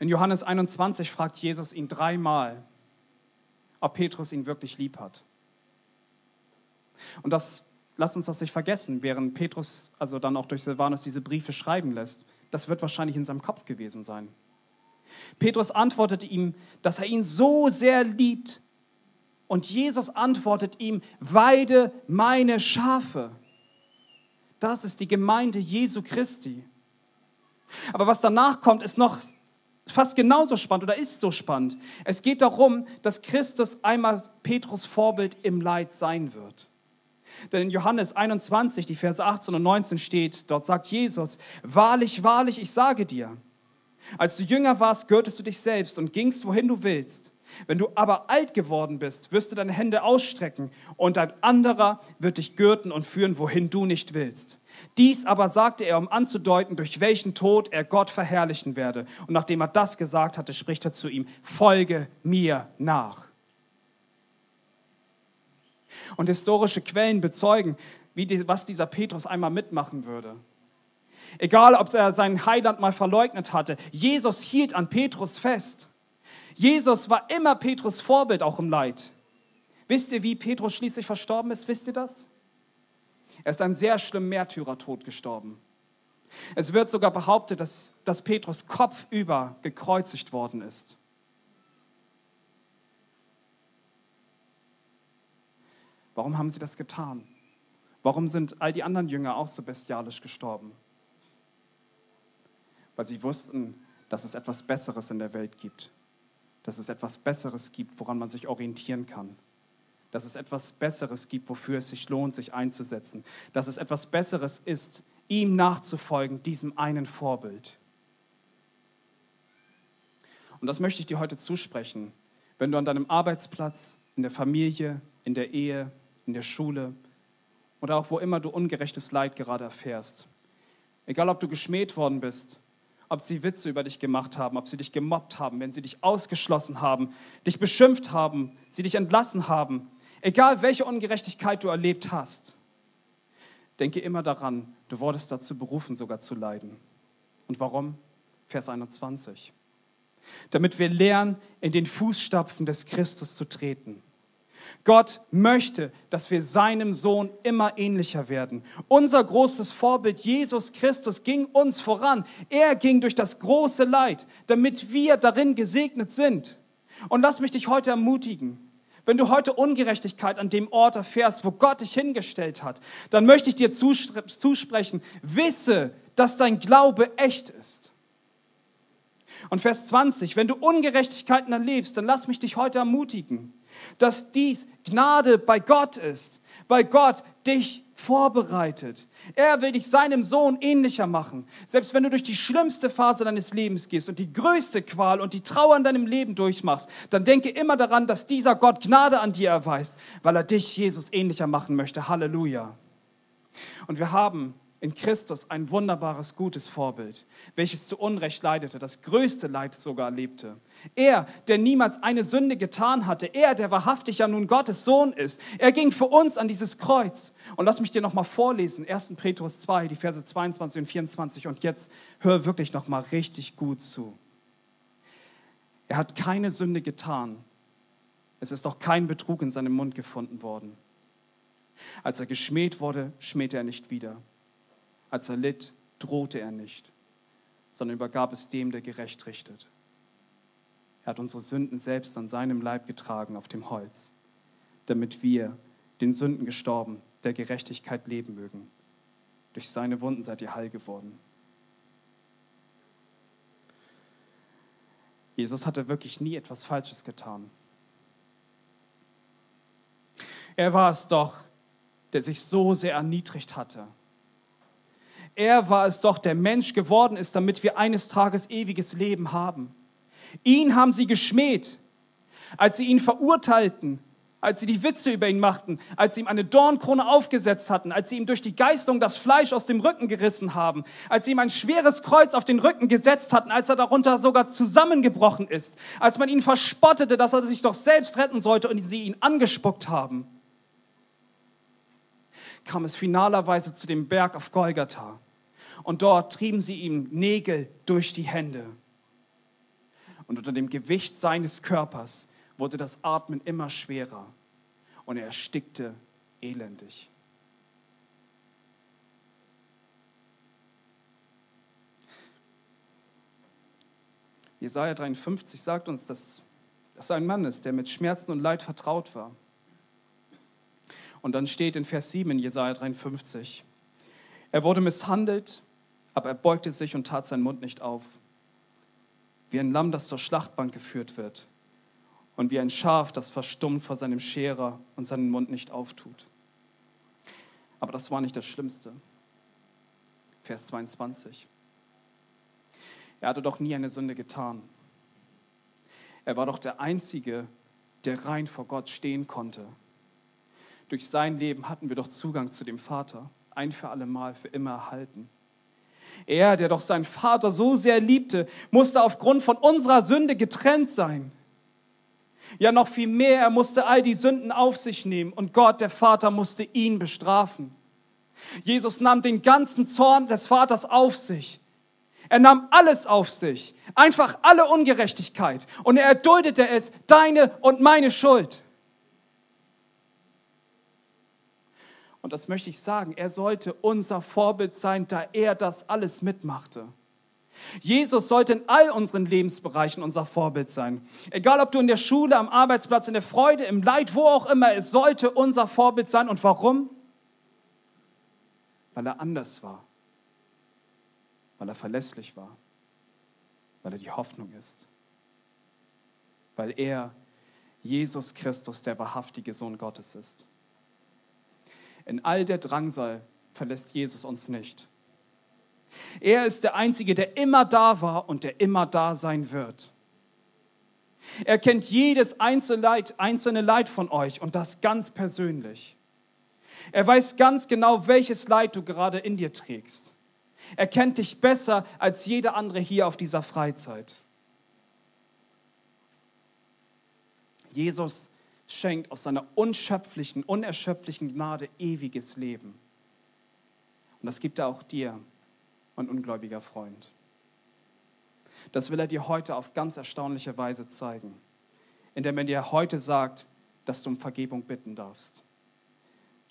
In Johannes 21 fragt Jesus ihn dreimal, ob Petrus ihn wirklich lieb hat. Und das, lasst uns das nicht vergessen, während Petrus also dann auch durch Silvanus diese Briefe schreiben lässt. Das wird wahrscheinlich in seinem Kopf gewesen sein. Petrus antwortete ihm, dass er ihn so sehr liebt, und Jesus antwortet ihm, weide meine Schafe. Das ist die Gemeinde Jesu Christi. Aber was danach kommt, ist noch fast genauso spannend oder ist so spannend. Es geht darum, dass Christus einmal Petrus Vorbild im Leid sein wird. Denn in Johannes 21, die Verse 18 und 19 steht, dort sagt Jesus, wahrlich, wahrlich, ich sage dir, als du jünger warst, gürtest du dich selbst und gingst, wohin du willst. Wenn du aber alt geworden bist, wirst du deine Hände ausstrecken und ein anderer wird dich gürten und führen, wohin du nicht willst. Dies aber sagte er, um anzudeuten, durch welchen Tod er Gott verherrlichen werde. Und nachdem er das gesagt hatte, spricht er zu ihm, folge mir nach. Und historische Quellen bezeugen, die, was dieser Petrus einmal mitmachen würde. Egal, ob er seinen Heiland mal verleugnet hatte, Jesus hielt an Petrus fest. Jesus war immer Petrus Vorbild, auch im Leid. Wisst ihr, wie Petrus schließlich verstorben ist? Wisst ihr das? Er ist einen sehr schlimmen Märtyrertod gestorben. Es wird sogar behauptet, dass, dass Petrus kopfüber gekreuzigt worden ist. Warum haben sie das getan? Warum sind all die anderen Jünger auch so bestialisch gestorben? Weil sie wussten, dass es etwas Besseres in der Welt gibt. Dass es etwas Besseres gibt, woran man sich orientieren kann. Dass es etwas Besseres gibt, wofür es sich lohnt, sich einzusetzen. Dass es etwas Besseres ist, ihm nachzufolgen, diesem einen Vorbild. Und das möchte ich dir heute zusprechen, wenn du an deinem Arbeitsplatz, in der Familie, in der Ehe, in der Schule oder auch wo immer du ungerechtes Leid gerade erfährst. Egal, ob du geschmäht worden bist, ob sie Witze über dich gemacht haben, ob sie dich gemobbt haben, wenn sie dich ausgeschlossen haben, dich beschimpft haben, sie dich entlassen haben, egal welche Ungerechtigkeit du erlebt hast. Denke immer daran, du wurdest dazu berufen, sogar zu leiden. Und warum? Vers 21. Damit wir lernen, in den Fußstapfen des Christus zu treten. Gott möchte, dass wir seinem Sohn immer ähnlicher werden. Unser großes Vorbild Jesus Christus ging uns voran. Er ging durch das große Leid, damit wir darin gesegnet sind. Und lass mich dich heute ermutigen. Wenn du heute Ungerechtigkeit an dem Ort erfährst, wo Gott dich hingestellt hat, dann möchte ich dir zusprechen, wisse, dass dein Glaube echt ist. Und Vers 20, wenn du Ungerechtigkeiten erlebst, dann lass mich dich heute ermutigen dass dies Gnade bei Gott ist, weil Gott dich vorbereitet. Er will dich seinem Sohn ähnlicher machen. Selbst wenn du durch die schlimmste Phase deines Lebens gehst und die größte Qual und die Trauer in deinem Leben durchmachst, dann denke immer daran, dass dieser Gott Gnade an dir erweist, weil er dich Jesus ähnlicher machen möchte. Halleluja. Und wir haben in Christus ein wunderbares, gutes Vorbild, welches zu Unrecht leidete, das größte Leid sogar erlebte. Er, der niemals eine Sünde getan hatte, er, der wahrhaftig ja nun Gottes Sohn ist, er ging für uns an dieses Kreuz. Und lass mich dir nochmal vorlesen, 1. Petrus 2, die Verse 22 und 24. Und jetzt hör wirklich nochmal richtig gut zu. Er hat keine Sünde getan. Es ist auch kein Betrug in seinem Mund gefunden worden. Als er geschmäht wurde, schmähte er nicht wieder als er litt, drohte er nicht, sondern übergab es dem, der gerecht richtet. Er hat unsere Sünden selbst an seinem Leib getragen auf dem Holz, damit wir, den Sünden gestorben, der Gerechtigkeit leben mögen. Durch seine Wunden seid ihr heil geworden. Jesus hatte wirklich nie etwas Falsches getan. Er war es doch, der sich so sehr erniedrigt hatte, er war es doch, der Mensch geworden ist, damit wir eines Tages ewiges Leben haben. Ihn haben sie geschmäht, als sie ihn verurteilten, als sie die Witze über ihn machten, als sie ihm eine Dornkrone aufgesetzt hatten, als sie ihm durch die Geistung das Fleisch aus dem Rücken gerissen haben, als sie ihm ein schweres Kreuz auf den Rücken gesetzt hatten, als er darunter sogar zusammengebrochen ist, als man ihn verspottete, dass er sich doch selbst retten sollte und sie ihn angespuckt haben kam es finalerweise zu dem Berg auf Golgatha. Und dort trieben sie ihm Nägel durch die Hände. Und unter dem Gewicht seines Körpers wurde das Atmen immer schwerer und er erstickte elendig. Jesaja 53 sagt uns, dass das ein Mann ist, der mit Schmerzen und Leid vertraut war. Und dann steht in Vers 7 in Jesaja 53, er wurde misshandelt, aber er beugte sich und tat seinen Mund nicht auf. Wie ein Lamm, das zur Schlachtbank geführt wird und wie ein Schaf, das verstummt vor seinem Scherer und seinen Mund nicht auftut. Aber das war nicht das Schlimmste. Vers 22. Er hatte doch nie eine Sünde getan. Er war doch der Einzige, der rein vor Gott stehen konnte. Durch sein Leben hatten wir doch Zugang zu dem Vater, ein für alle Mal, für immer erhalten. Er, der doch seinen Vater so sehr liebte, musste aufgrund von unserer Sünde getrennt sein. Ja, noch viel mehr, er musste all die Sünden auf sich nehmen und Gott, der Vater, musste ihn bestrafen. Jesus nahm den ganzen Zorn des Vaters auf sich. Er nahm alles auf sich, einfach alle Ungerechtigkeit und er erduldete es, deine und meine Schuld. Und das möchte ich sagen, er sollte unser Vorbild sein, da er das alles mitmachte. Jesus sollte in all unseren Lebensbereichen unser Vorbild sein. Egal ob du in der Schule, am Arbeitsplatz, in der Freude, im Leid, wo auch immer, es sollte unser Vorbild sein. Und warum? Weil er anders war, weil er verlässlich war, weil er die Hoffnung ist, weil er Jesus Christus, der wahrhaftige Sohn Gottes ist. In all der Drangsal verlässt Jesus uns nicht. Er ist der Einzige, der immer da war und der immer da sein wird. Er kennt jedes einzelne Leid, von euch und das ganz persönlich. Er weiß ganz genau, welches Leid du gerade in dir trägst. Er kennt dich besser als jeder andere hier auf dieser Freizeit. Jesus schenkt aus seiner unschöpflichen, unerschöpflichen Gnade ewiges Leben. Und das gibt er auch dir, mein ungläubiger Freund. Das will er dir heute auf ganz erstaunliche Weise zeigen, indem er dir heute sagt, dass du um Vergebung bitten darfst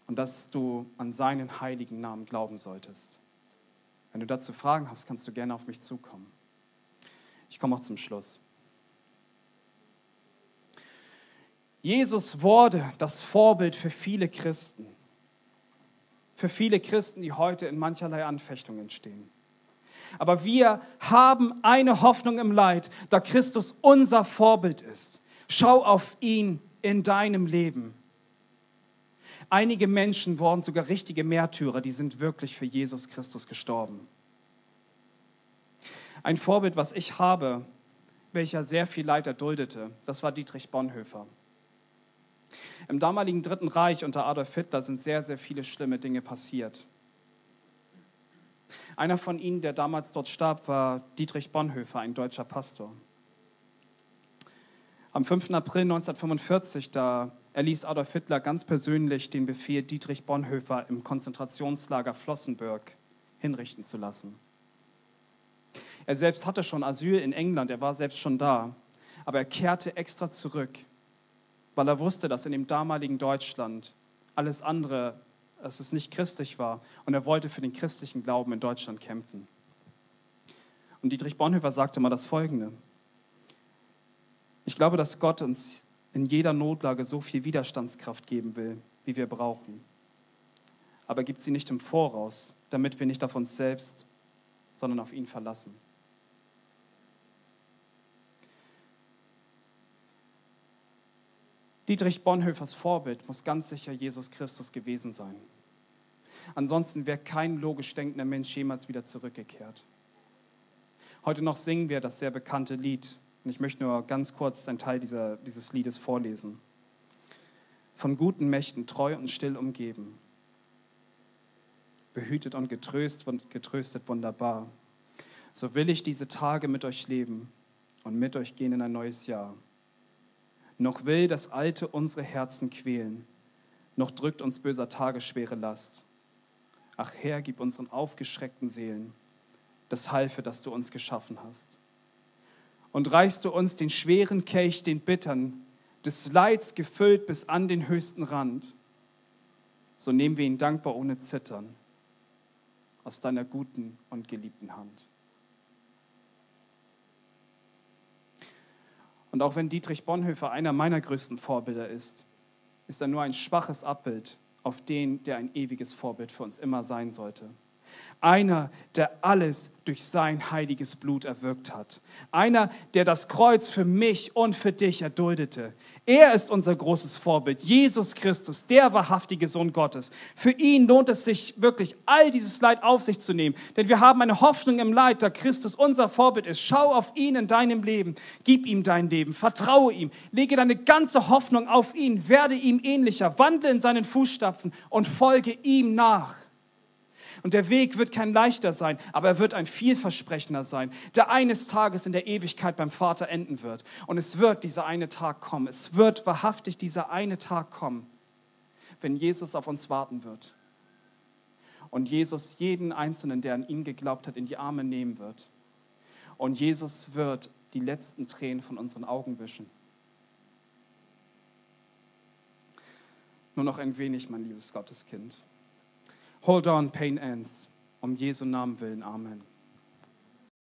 und dass du an seinen heiligen Namen glauben solltest. Wenn du dazu Fragen hast, kannst du gerne auf mich zukommen. Ich komme auch zum Schluss. Jesus wurde das Vorbild für viele Christen. Für viele Christen, die heute in mancherlei Anfechtungen stehen. Aber wir haben eine Hoffnung im Leid, da Christus unser Vorbild ist. Schau auf ihn in deinem Leben. Einige Menschen wurden sogar richtige Märtyrer, die sind wirklich für Jesus Christus gestorben. Ein Vorbild, was ich habe, welcher sehr viel Leid erduldete, das war Dietrich Bonhoeffer. Im damaligen Dritten Reich unter Adolf Hitler sind sehr, sehr viele schlimme Dinge passiert. Einer von ihnen, der damals dort starb, war Dietrich Bonhoeffer, ein deutscher Pastor. Am 5. April 1945, da erließ Adolf Hitler ganz persönlich den Befehl, Dietrich Bonhoeffer im Konzentrationslager Flossenbürg hinrichten zu lassen. Er selbst hatte schon Asyl in England, er war selbst schon da, aber er kehrte extra zurück, weil er wusste, dass in dem damaligen Deutschland alles andere, dass es nicht christlich war und er wollte für den christlichen Glauben in Deutschland kämpfen. Und Dietrich Bonhoeffer sagte mal das Folgende. Ich glaube, dass Gott uns in jeder Notlage so viel Widerstandskraft geben will, wie wir brauchen. Aber er gibt sie nicht im Voraus, damit wir nicht auf uns selbst, sondern auf ihn verlassen. Dietrich Bonhoeffers Vorbild muss ganz sicher Jesus Christus gewesen sein. Ansonsten wäre kein logisch denkender Mensch jemals wieder zurückgekehrt. Heute noch singen wir das sehr bekannte Lied. Und ich möchte nur ganz kurz einen Teil dieser, dieses Liedes vorlesen. Von guten Mächten treu und still umgeben, behütet und getröstet, getröstet wunderbar. So will ich diese Tage mit euch leben und mit euch gehen in ein neues Jahr noch will das Alte unsere Herzen quälen, noch drückt uns böser Tage schwere Last. Ach Herr, gib unseren aufgeschreckten Seelen das Halfe, das du uns geschaffen hast. Und reichst du uns den schweren Kelch, den bittern, des Leids gefüllt bis an den höchsten Rand, so nehmen wir ihn dankbar ohne Zittern aus deiner guten und geliebten Hand. Und auch wenn Dietrich Bonhoeffer einer meiner größten Vorbilder ist, ist er nur ein schwaches Abbild auf den, der ein ewiges Vorbild für uns immer sein sollte. Einer, der alles durch sein heiliges Blut erwirkt hat. Einer, der das Kreuz für mich und für dich erduldete. Er ist unser großes Vorbild. Jesus Christus, der wahrhaftige Sohn Gottes. Für ihn lohnt es sich wirklich, all dieses Leid auf sich zu nehmen. Denn wir haben eine Hoffnung im Leid, da Christus unser Vorbild ist. Schau auf ihn in deinem Leben. Gib ihm dein Leben. Vertraue ihm. Lege deine ganze Hoffnung auf ihn. Werde ihm ähnlicher. Wandle in seinen Fußstapfen und folge ihm nach. Und der Weg wird kein leichter sein, aber er wird ein vielversprechender sein, der eines Tages in der Ewigkeit beim Vater enden wird. Und es wird dieser eine Tag kommen. Es wird wahrhaftig dieser eine Tag kommen, wenn Jesus auf uns warten wird. Und Jesus jeden Einzelnen, der an ihn geglaubt hat, in die Arme nehmen wird. Und Jesus wird die letzten Tränen von unseren Augen wischen. Nur noch ein wenig, mein liebes Gotteskind. Hold on, pain ends. Um Jesu Namen willen. Amen.